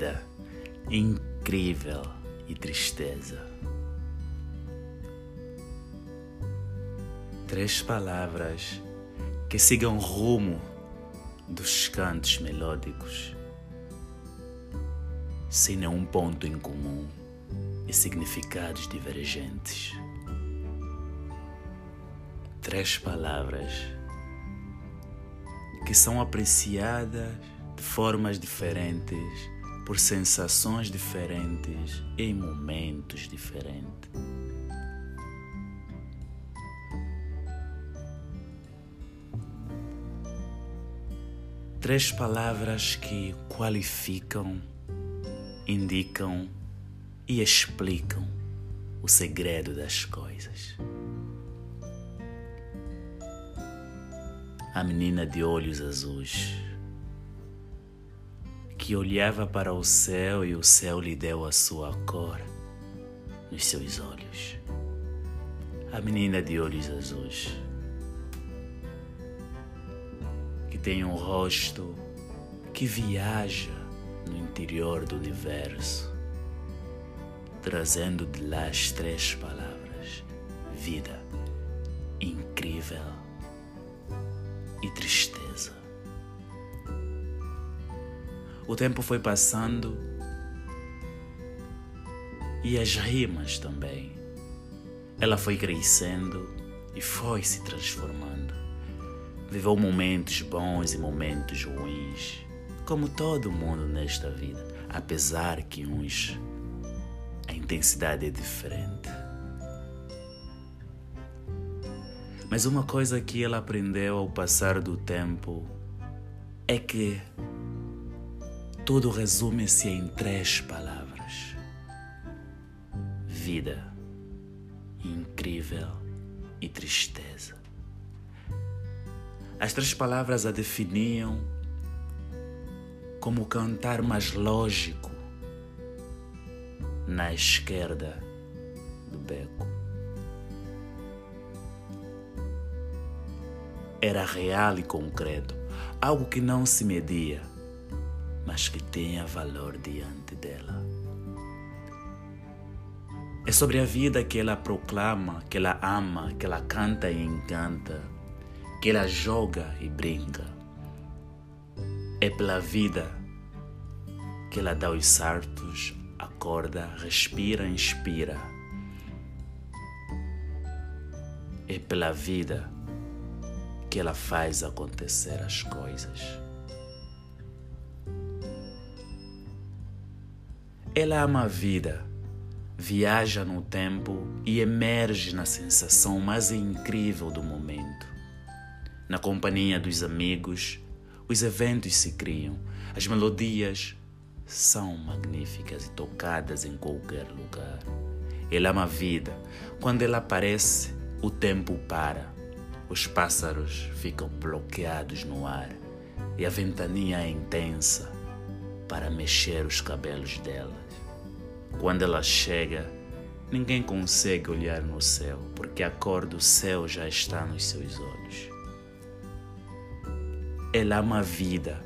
vida incrível e tristeza. Três palavras que sigam rumo dos cantos melódicos, sem nenhum ponto em comum e significados divergentes. Três palavras que são apreciadas de formas diferentes, por sensações diferentes, em momentos diferentes. Três palavras que qualificam, indicam e explicam o segredo das coisas. A menina de olhos azuis, que olhava para o céu e o céu lhe deu a sua cor nos seus olhos. A menina de olhos azuis tem um rosto que viaja no interior do universo, trazendo de lá as três palavras: vida, incrível e tristeza. O tempo foi passando e as rimas também. Ela foi crescendo e foi se transformando viveu momentos bons e momentos ruins, como todo mundo nesta vida, apesar que uns a intensidade é diferente. Mas uma coisa que ela aprendeu ao passar do tempo é que tudo resume-se em três palavras: vida, incrível e tristeza. As três palavras a definiam como o cantar mais lógico na esquerda do beco. Era real e concreto, algo que não se media, mas que tinha valor diante dela. É sobre a vida que ela proclama, que ela ama, que ela canta e encanta que ela joga e brinca. É pela vida que ela dá os saltos, acorda, respira, inspira. É pela vida que ela faz acontecer as coisas. Ela ama a vida, viaja no tempo e emerge na sensação mais incrível do momento. Na companhia dos amigos, os eventos se criam, as melodias são magníficas e tocadas em qualquer lugar. Ele ama a vida. Quando ela aparece, o tempo para. Os pássaros ficam bloqueados no ar e a ventania é intensa para mexer os cabelos delas. Quando ela chega, ninguém consegue olhar no céu porque a cor do céu já está nos seus olhos ela ama a vida,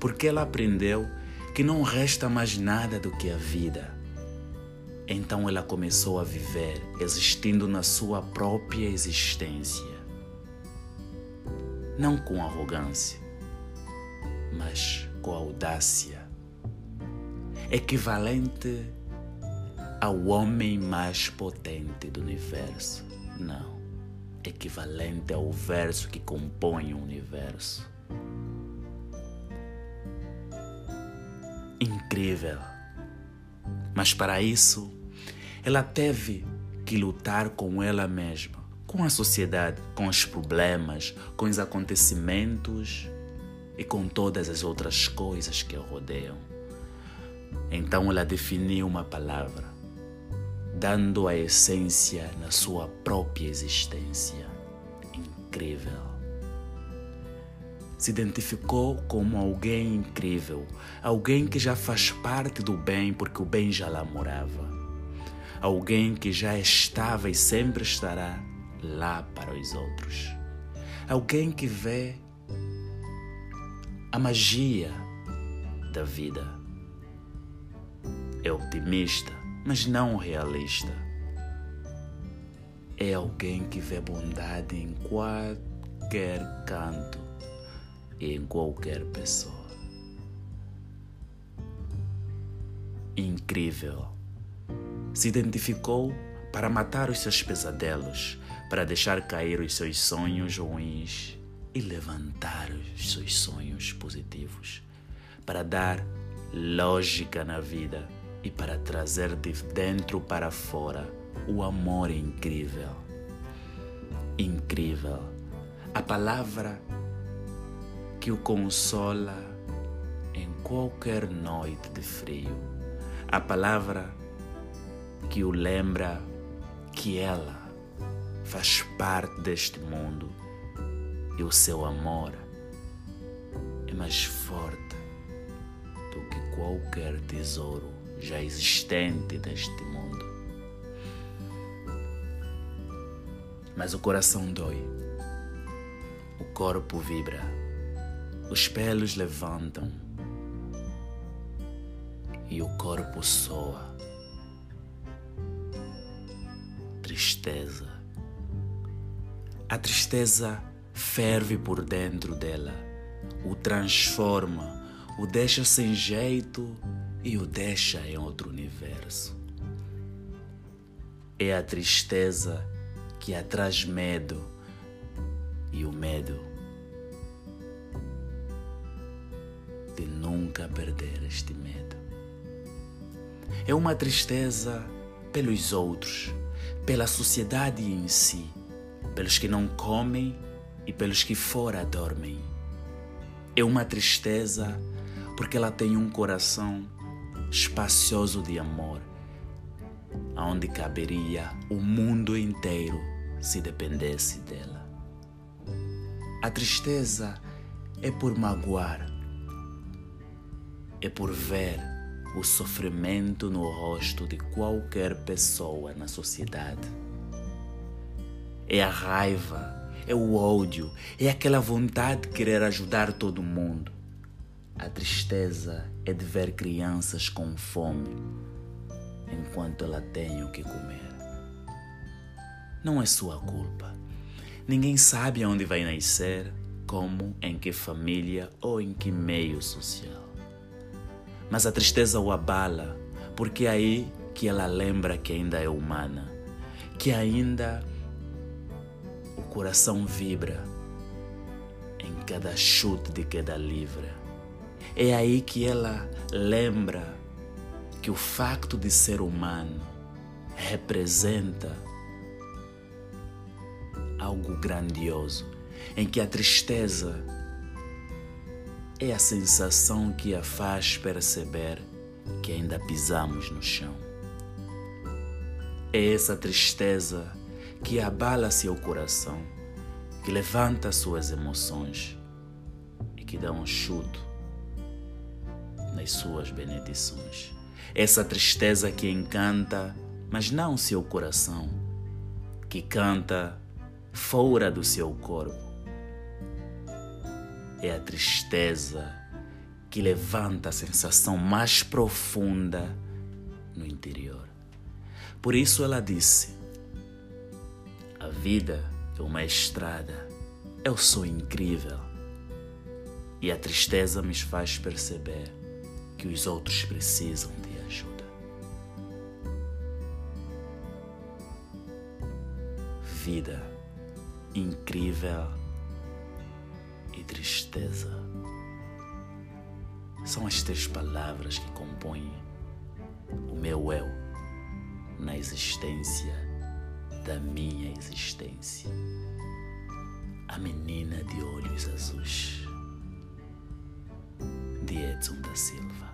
porque ela aprendeu que não resta mais nada do que a vida. Então ela começou a viver, existindo na sua própria existência. Não com arrogância, mas com audácia. Equivalente ao homem mais potente do universo. Não. Equivalente ao verso que compõe o universo. incrível. Mas para isso, ela teve que lutar com ela mesma, com a sociedade, com os problemas, com os acontecimentos e com todas as outras coisas que a rodeiam. Então ela definiu uma palavra, dando a essência na sua própria existência. Incrível. Se identificou como alguém incrível, alguém que já faz parte do bem porque o bem já lá morava, alguém que já estava e sempre estará lá para os outros, alguém que vê a magia da vida É optimista, mas não realista. É alguém que vê bondade em qualquer canto e em qualquer pessoa. Incrível. Se identificou para matar os seus pesadelos, para deixar cair os seus sonhos ruins e levantar os seus sonhos positivos, para dar lógica na vida e para trazer de dentro para fora o amor incrível. Incrível. A palavra que o consola em qualquer noite de frio. A palavra que o lembra que ela faz parte deste mundo e o seu amor é mais forte do que qualquer tesouro já existente neste mundo. Mas o coração dói, o corpo vibra, os pelos levantam e o corpo soa. Tristeza. A tristeza ferve por dentro dela, o transforma, o deixa sem jeito e o deixa em outro universo. É a tristeza que atraz medo e o medo de nunca perder este medo. É uma tristeza pelos outros, pela sociedade em si, pelos que não comem e pelos que fora dormem. É uma tristeza porque ela tem um coração espacioso de amor, aonde caberia o mundo inteiro se dependesse dela. A tristeza é por magoar, é por ver o sofrimento no rosto de qualquer pessoa na sociedade. É a raiva é o ódio, é aquela vontade de querer ajudar todo mundo. A tristeza é de ver crianças com fome enquanto ela tem o que comer. Não é sua culpa. Ninguém sabe onde vai nascer, como, em que família ou em que meio social. Mas a tristeza o abala, porque é aí que ela lembra que ainda é humana, que ainda o coração vibra em cada chute de queda livre. É aí que ela lembra que o facto de ser humano representa algo grandioso, em que a tristeza é a sensação que a faz perceber que ainda pisamos no chão. É essa tristeza que abala seu coração, que levanta suas emoções e que dá um chute nas suas benedições. Essa tristeza que encanta, mas não seu coração, que canta fora do seu corpo. É a tristeza que levanta a sensação mais profunda no interior. Por isso ela disse: a vida é uma estrada. Eu sou incrível. E a tristeza me faz perceber que os outros precisam de ajuda. Vida incrível e tristeza são as três palavras que compõem o meu eu na existência da minha existência. A menina de olhos azuis, Diezum da Silva.